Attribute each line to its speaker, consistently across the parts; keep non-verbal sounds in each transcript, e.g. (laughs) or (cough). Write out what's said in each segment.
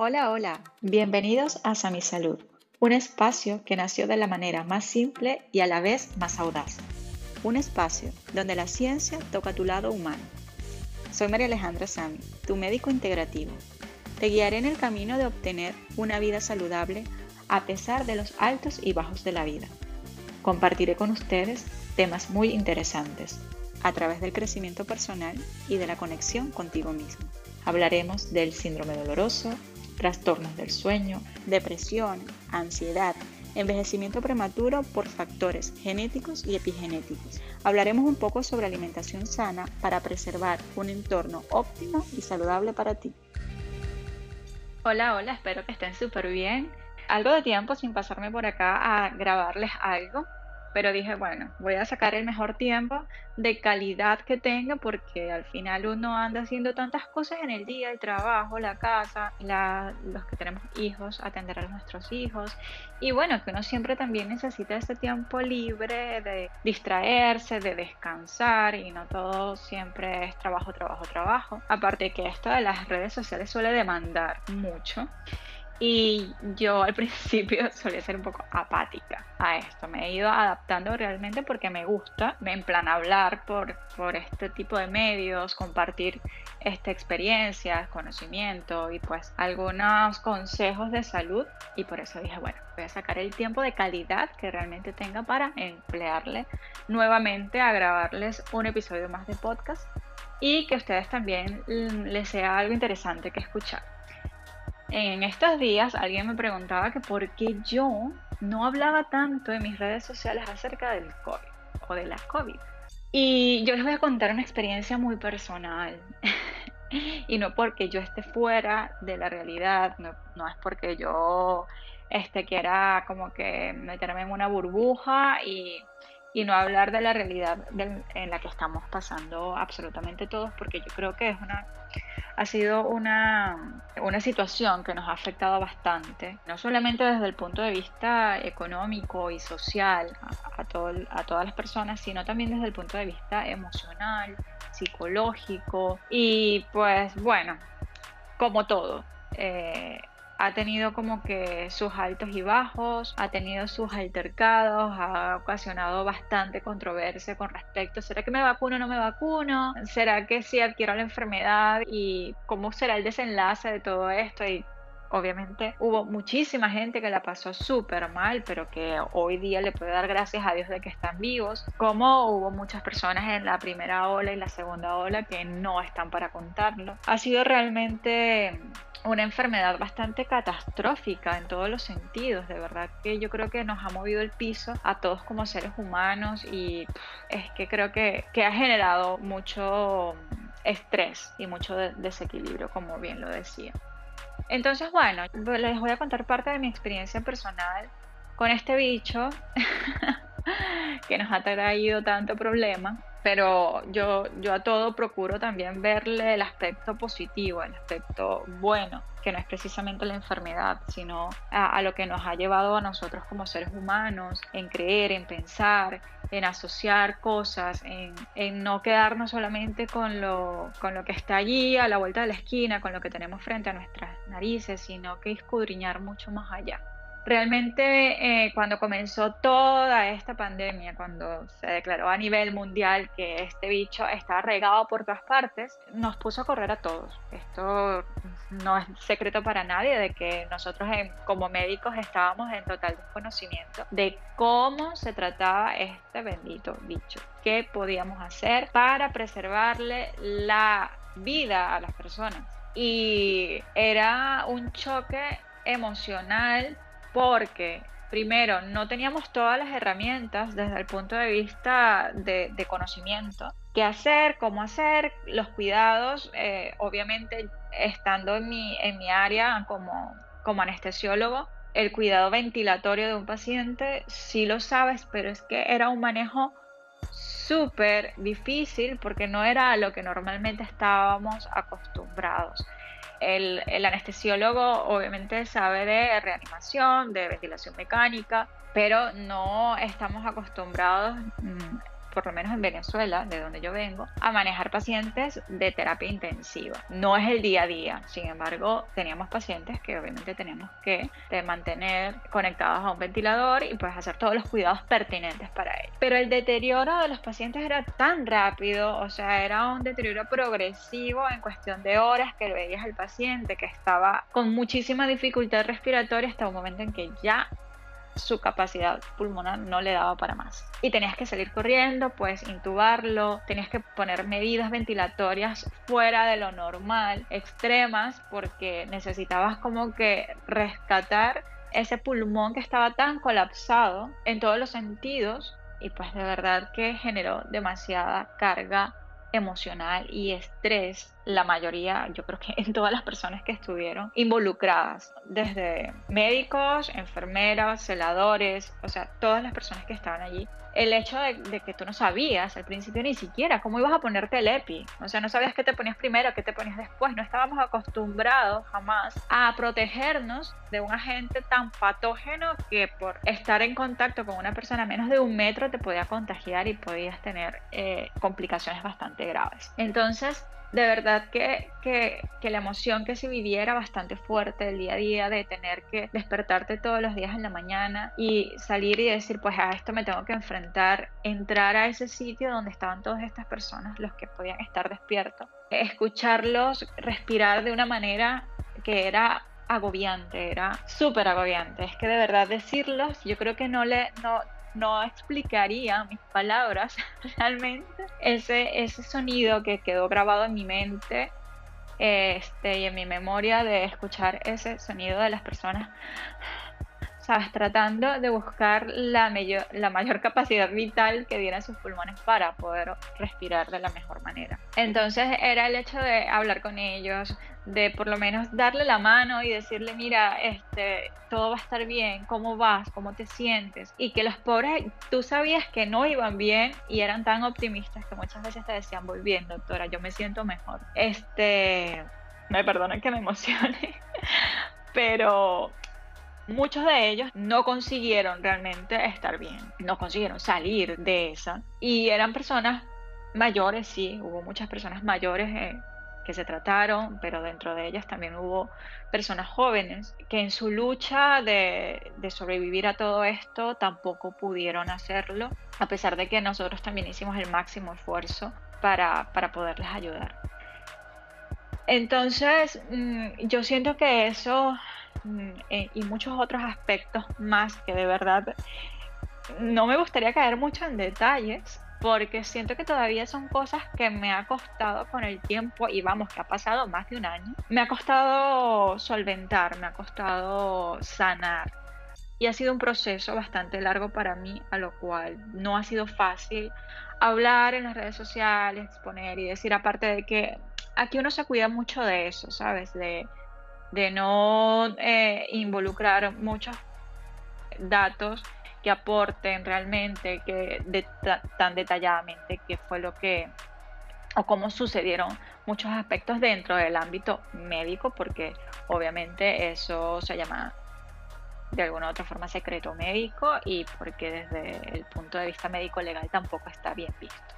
Speaker 1: Hola, hola, bienvenidos a Sami Salud, un espacio que nació de la manera más simple y a la vez más audaz. Un espacio donde la ciencia toca tu lado humano. Soy María Alejandra Sami, tu médico integrativo. Te guiaré en el camino de obtener una vida saludable a pesar de los altos y bajos de la vida. Compartiré con ustedes temas muy interesantes a través del crecimiento personal y de la conexión contigo mismo. Hablaremos del síndrome doloroso, trastornos del sueño, depresión, ansiedad, envejecimiento prematuro por factores genéticos y epigenéticos. Hablaremos un poco sobre alimentación sana para preservar un entorno óptimo y saludable para ti. Hola, hola, espero que estén súper bien. Algo de tiempo sin pasarme por acá a grabarles algo pero dije, bueno, voy a sacar el mejor tiempo de calidad que tenga porque al final uno anda haciendo tantas cosas en el día, el trabajo, la casa, los que tenemos hijos, atender a nuestros hijos y bueno, que uno siempre también necesita ese tiempo libre de distraerse, de descansar y no todo siempre es trabajo, trabajo, trabajo. Aparte que esto de las redes sociales suele demandar mucho. Y yo al (laughs) principio solía ser un poco apática a esto. Me he ido adaptando realmente porque me gusta, en plan hablar por, por este tipo de medios, compartir esta experiencia, conocimiento y pues algunos consejos de salud. Y por eso dije, bueno, voy a sacar el tiempo de calidad que realmente tenga para emplearle nuevamente a grabarles un episodio más de podcast y que ustedes también les sea algo interesante que escuchar. En estos días alguien me preguntaba que por qué yo no hablaba tanto en mis redes sociales acerca del COVID o de la COVID. Y yo les voy a contar una experiencia muy personal. (laughs) y no porque yo esté fuera de la realidad, no, es porque yo este, quiera como que meterme en una burbuja y, no hablar de la realidad en la que estamos pasando absolutamente todos, porque yo creo que es una ha sido una, situación que nos ha afectado bastante, no solamente desde el punto de vista económico y social a, a todas las personas, sino también desde el punto de vista emocional, psicológico y pues bueno, como todo. Eh, ha tenido como que sus altos y bajos, ha tenido sus altercados, ha ocasionado bastante controversia con respecto, ¿será que me vacuno o no me vacuno? ¿Será que sí adquiero la enfermedad? ¿Y cómo será el desenlace de todo esto? Y obviamente hubo muchísima gente que la pasó súper mal, pero que hoy día le puede dar gracias a Dios de que están vivos, como hubo muchas personas en la primera ola y la segunda ola que no están para contarlo. Ha sido realmente una enfermedad bastante catastrófica en todos los sentidos, de verdad que yo creo que nos ha movido el piso a todos como seres humanos y es que creo que, que ha generado mucho estrés y mucho desequilibrio, como bien lo decía. Entonces, bueno, les voy a contar parte de mi experiencia personal con este bicho (laughs) que nos ha traído tanto problema pero yo, yo a todo procuro también verle el aspecto positivo, el aspecto bueno, que no es precisamente la enfermedad, sino a, lo que nos ha llevado a nosotros como seres humanos, en creer, en pensar, en asociar cosas, en, en no quedarnos solamente con lo, con lo que está allí a la vuelta de la esquina, con lo que tenemos frente a nuestras narices, sino que escudriñar mucho más allá. Realmente eh, cuando comenzó toda esta pandemia, cuando se declaró a nivel mundial que este bicho estaba regado por todas partes, nos puso a correr a todos. Esto no es secreto para nadie de que nosotros como médicos estábamos en total desconocimiento de cómo se trataba este bendito bicho. ¿Qué podíamos hacer para preservarle la vida a las personas? Y era un choque emocional porque primero no teníamos todas las herramientas desde el punto de vista de, conocimiento. ¿Qué hacer? ¿Cómo hacer? Los cuidados, eh, obviamente estando en mi, en mi área como, como anestesiólogo, el cuidado ventilatorio de un paciente, sí lo sabes, pero es que era un manejo súper difícil porque no era a lo que normalmente estábamos acostumbrados. El, anestesiólogo obviamente sabe de reanimación, de ventilación mecánica, pero no estamos acostumbrados mm, por lo menos en Venezuela, de donde yo vengo, a manejar pacientes de terapia intensiva. No es el día a día, sin embargo, teníamos pacientes que obviamente tenemos que mantener conectados a un ventilador y pues hacer todos los cuidados pertinentes para ellos. Pero el deterioro de los pacientes era tan rápido, o sea, era un deterioro progresivo en cuestión de horas que veías al paciente que estaba con muchísima dificultad respiratoria hasta un momento en que ya su capacidad pulmonar no le daba para más. Y tenías que salir corriendo, pues intubarlo, tenías que poner medidas ventilatorias fuera de lo normal, extremas, porque necesitabas como que rescatar ese pulmón que estaba tan colapsado en todos los sentidos y pues de verdad que generó demasiada carga emocional y estrés, la mayoría, yo creo que (laughs) en todas las personas que estuvieron involucradas, desde médicos, enfermeras, celadores, o sea, todas las personas que estaban allí, el hecho de, que tú no sabías al principio ni siquiera cómo ibas a ponerte el EPI, o sea, no sabías qué te ponías primero, qué te ponías después, no estábamos acostumbrados jamás a protegernos de un agente tan patógeno que por estar en contacto con una persona a menos de un metro te podía contagiar y podías tener eh, complicaciones bastante graves. Entonces, de verdad que, la emoción que se vivía era bastante fuerte el día a día de tener que despertarte todos los días en la mañana y salir y decir, pues a esto me tengo que enfrentar, entrar a ese sitio donde estaban todas estas personas, los que podían estar despiertos, escucharlos respirar de una manera que era agobiante, era súper agobiante. Es que de verdad decirlos, yo creo que no le, no, no explicaría mis palabras (laughs) realmente ese, ese sonido que quedó grabado en mi mente este, y en mi memoria de escuchar ese sonido de las personas ¿sabes? Tratando de buscar la, mayor, la mayor (laughs) capacidad vital que dieran sus pulmones para poder respirar de la mejor manera. Entonces era el hecho de hablar con ellos, de por lo menos darle la mano y decirle, mira, este, todo va a estar bien, ¿cómo vas? ¿Cómo te sientes? Y que los pobres, tú sabías que no iban bien y eran tan optimistas que muchas veces te decían, voy bien, doctora, yo me siento mejor. Este, me perdonen que me emocione, (laughs) pero muchos de ellos no consiguieron realmente estar bien, no consiguieron salir de esa. Y eran personas mayores, sí, hubo muchas personas mayores eh, que se trataron, pero dentro de ellas también hubo personas jóvenes que en su lucha de, sobrevivir a todo esto tampoco pudieron hacerlo, a pesar de que nosotros también hicimos el máximo esfuerzo para, para poderles ayudar. Entonces, mm, yo siento que eso Mm, eh, y muchos otros aspectos más que de verdad no me gustaría caer mucho en detalles porque siento que todavía son cosas que me ha costado con el tiempo y vamos que ha pasado más de un año. Me ha costado solventar, me ha costado sanar y ha sido un proceso bastante largo para mí, a lo cual no ha sido fácil hablar en las redes sociales, exponer y decir aparte de que aquí uno se cuida mucho de eso, ¿sabes? De de no eh, involucrar muchos datos que aporten realmente que tan detalladamente qué fue lo que o cómo sucedieron muchos aspectos dentro del ámbito médico porque obviamente eso se llama de alguna u otra forma secreto médico y porque desde el punto de vista médico legal tampoco está bien visto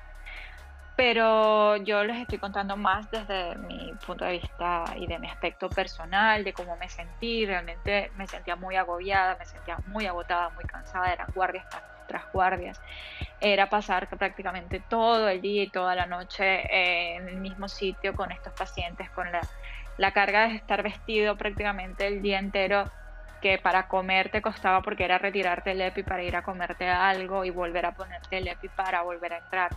Speaker 1: pero yo les estoy contando más desde mi punto de vista y de mi aspecto personal, de cómo me sentí. Realmente me sentía muy agobiada, me sentía muy agotada, muy cansada, eran guardias tras guardias. Era pasar prácticamente todo el día y toda la noche en el mismo sitio con estos pacientes, con la, la carga de estar vestido prácticamente el día entero que para comer te costaba porque era retirarte el EPI para ir a comerte algo y volver a ponerte el EPI para volver a entrar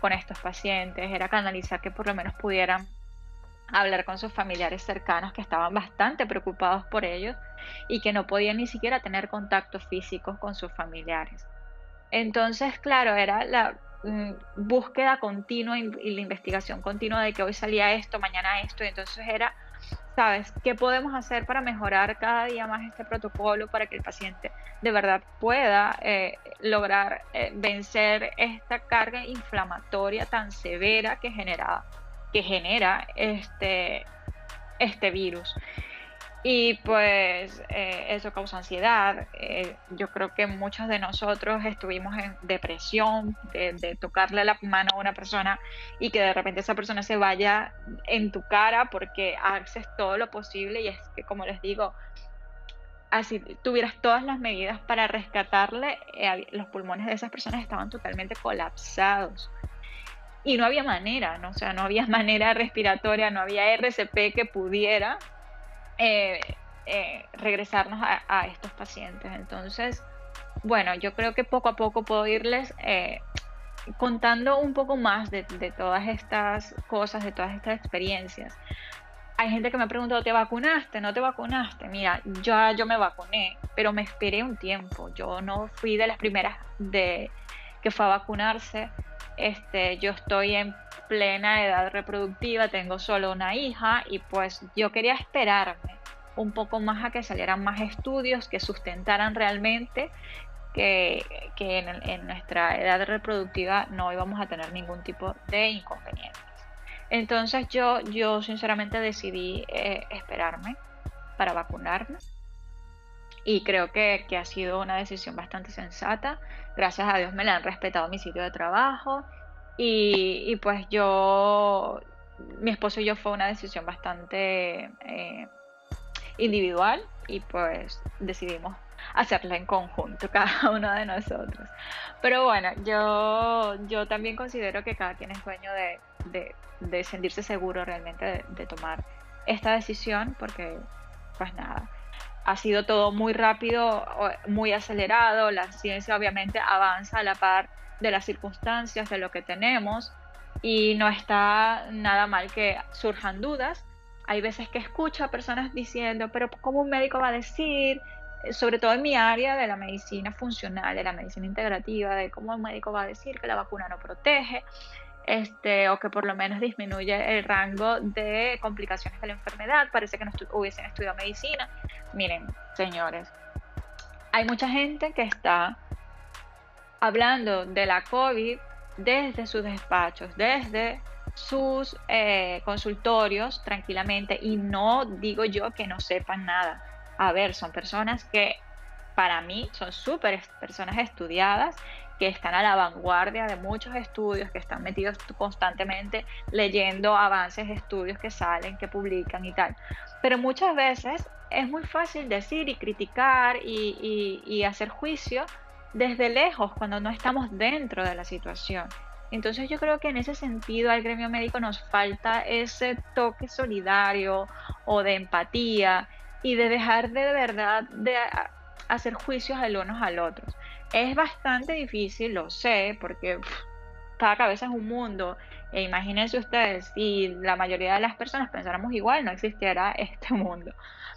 Speaker 1: con estos pacientes, era canalizar que por lo menos pudieran hablar con sus familiares cercanos que estaban bastante preocupados por ellos y que no podían ni siquiera tener contactos físicos con sus familiares. Entonces, claro, era la mm, búsqueda continua y la investigación continua de que hoy salía esto, mañana esto, y entonces era ¿Sabes? ¿Qué podemos hacer para mejorar cada día más este protocolo para que el paciente de verdad pueda eh, lograr eh, vencer esta carga inflamatoria tan severa que genera, que genera este, este virus? Y pues eh, eso causa ansiedad. Eh, yo creo que muchos de nosotros estuvimos en depresión de, tocarle la mano a una persona y que de repente esa persona se vaya en tu cara porque haces todo lo posible y es que como les digo, así tuvieras todas las medidas para rescatarle, eh, los pulmones de esas personas estaban totalmente colapsados. Y no había manera, ¿no? O sea, no había (laughs) manera respiratoria, no había RCP que pudiera eh, eh, regresarnos a, estos pacientes. Entonces, bueno, yo creo que poco a poco puedo irles eh, contando un poco más de, todas estas cosas, de todas estas experiencias. Hay gente que me ha preguntado, ¿te vacunaste? ¿No te vacunaste? Mira, yo, yo me vacuné, pero me esperé un tiempo. Yo no fui de las primeras de, que fue a vacunarse. Este, yo estoy en plena edad reproductiva, tengo solo una hija y pues yo quería esperarme un poco más a que salieran más estudios que sustentaran realmente que, en, nuestra edad reproductiva no íbamos a tener ningún tipo de inconvenientes. Entonces yo, yo sinceramente decidí eh, esperarme para vacunarme y creo que, que, ha sido una decisión bastante sensata. Gracias a Dios me la han respetado mi sitio de trabajo y, pues yo, mi esposo y yo fue una decisión bastante eh, individual y pues decidimos hacerla en conjunto, (laughs) cada uno de nosotros. Pero bueno, yo, yo también considero que cada quien es dueño de, de, sentirse seguro realmente de, tomar esta decisión porque pues nada, ha sido todo muy rápido, muy acelerado, la ciencia obviamente avanza a la par de las circunstancias, de lo que tenemos, y no está nada mal que surjan dudas. Hay veces que escucho a personas diciendo, pero ¿cómo un médico va a decir? Eh, sobre todo en mi área de la medicina funcional, de la medicina integrativa, de cómo un médico va a decir que la vacuna no protege, este, o que por lo menos disminuye el rango de complicaciones de la enfermedad. Parece que no hubiesen estudiado medicina. Miren, señores, hay mucha gente que está hablando de la COVID desde sus despachos, desde sus eh, consultorios tranquilamente y no digo yo que no sepan nada. A ver, son personas que para mí son súper personas estudiadas, que están a la vanguardia de muchos estudios, que están metidos constantemente leyendo avances estudios que salen, que publican y tal. Pero muchas veces es muy fácil decir y criticar y, hacer juicio desde lejos cuando no estamos dentro de la situación. Entonces yo creo que en ese sentido al gremio médico nos falta ese toque solidario o de empatía y de dejar de, verdad de hacer juicios al unos al otros. Es bastante difícil, lo sé, porque cada cabeza es un mundo. E imagínense ustedes, si la mayoría de las personas pensáramos igual, no existiera (laughs) este mundo.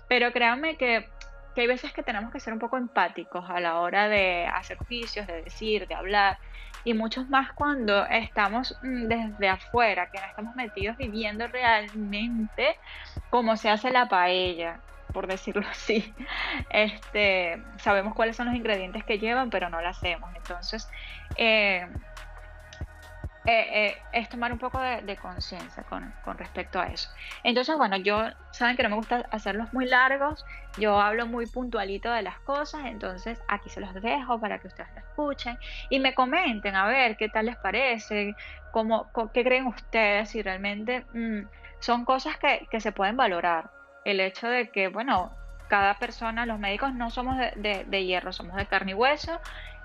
Speaker 1: Pero créanme que que hay veces que tenemos que ser un poco empáticos a la hora de hacer juicios, de decir, de hablar, y muchos más cuando estamos mm, desde afuera, que no estamos metidos viviendo realmente cómo se hace la paella, por decirlo (laughs) así. Este, sabemos cuáles son los ingredientes que llevan, pero no lo hacemos. Entonces, eh, eh, eh, es tomar un poco de, conciencia con, respecto a eso. Entonces, bueno, yo, saben que no me gusta hacerlos muy largos, yo hablo muy puntualito de las cosas, entonces aquí se los dejo para que ustedes lo escuchen y me comenten a ver qué tal les parece, cómo, qué creen ustedes, si realmente mm, son cosas que, se pueden valorar. El hecho de que, bueno, cada persona, los médicos no somos de, de hierro, somos de carne y hueso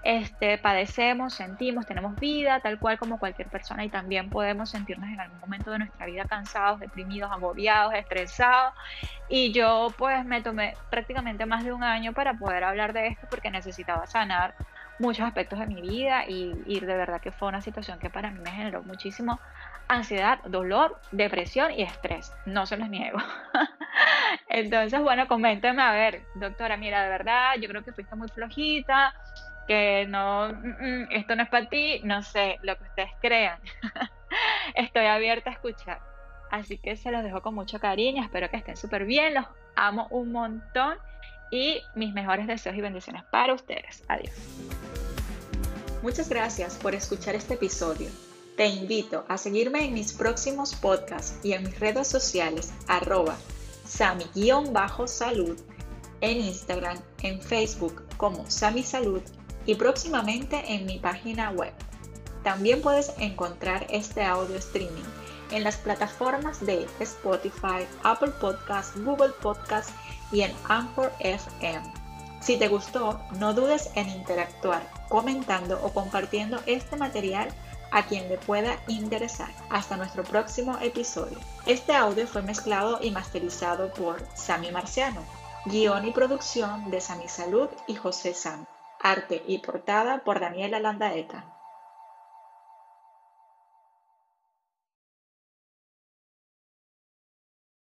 Speaker 1: este, padecemos, sentimos, tenemos vida tal cual como cualquier persona y también podemos sentirnos en algún momento de nuestra vida cansados, deprimidos, agobiados, estresados. Y yo pues me tomé prácticamente más de un año para poder hablar de esto porque necesitaba sanar muchos aspectos de mi vida y, y de verdad que fue una situación que para mí me generó muchísimo ansiedad, dolor, depresión y estrés. No se los niego. (laughs) Entonces, bueno, coméntenme a ver, doctora, mira, de verdad, yo creo que fuiste muy flojita, que no, mm, mm, esto no es para ti, no sé, lo que ustedes crean. (laughs) Estoy abierta a escuchar. Así que se los dejo con mucho cariño, espero que estén súper bien, los amo un montón y mis mejores deseos y bendiciones para ustedes. Adiós.
Speaker 2: Muchas gracias por escuchar este episodio. Te invito a seguirme en mis próximos podcasts y en mis redes sociales arroba
Speaker 1: Sami-salud, en Instagram, en Facebook como Sami Salud y próximamente en mi página web. También puedes encontrar este audio streaming en las plataformas de Spotify, Apple Podcasts, Google Podcasts y en Anchor FM. Si te gustó, no dudes en interactuar comentando o compartiendo este material a quien le pueda interesar. Hasta nuestro próximo episodio. Este audio fue mezclado y masterizado por Sami Marciano. Guión y producción de Sami Salud y José Sam. Arte y portada por Daniela Landaeta.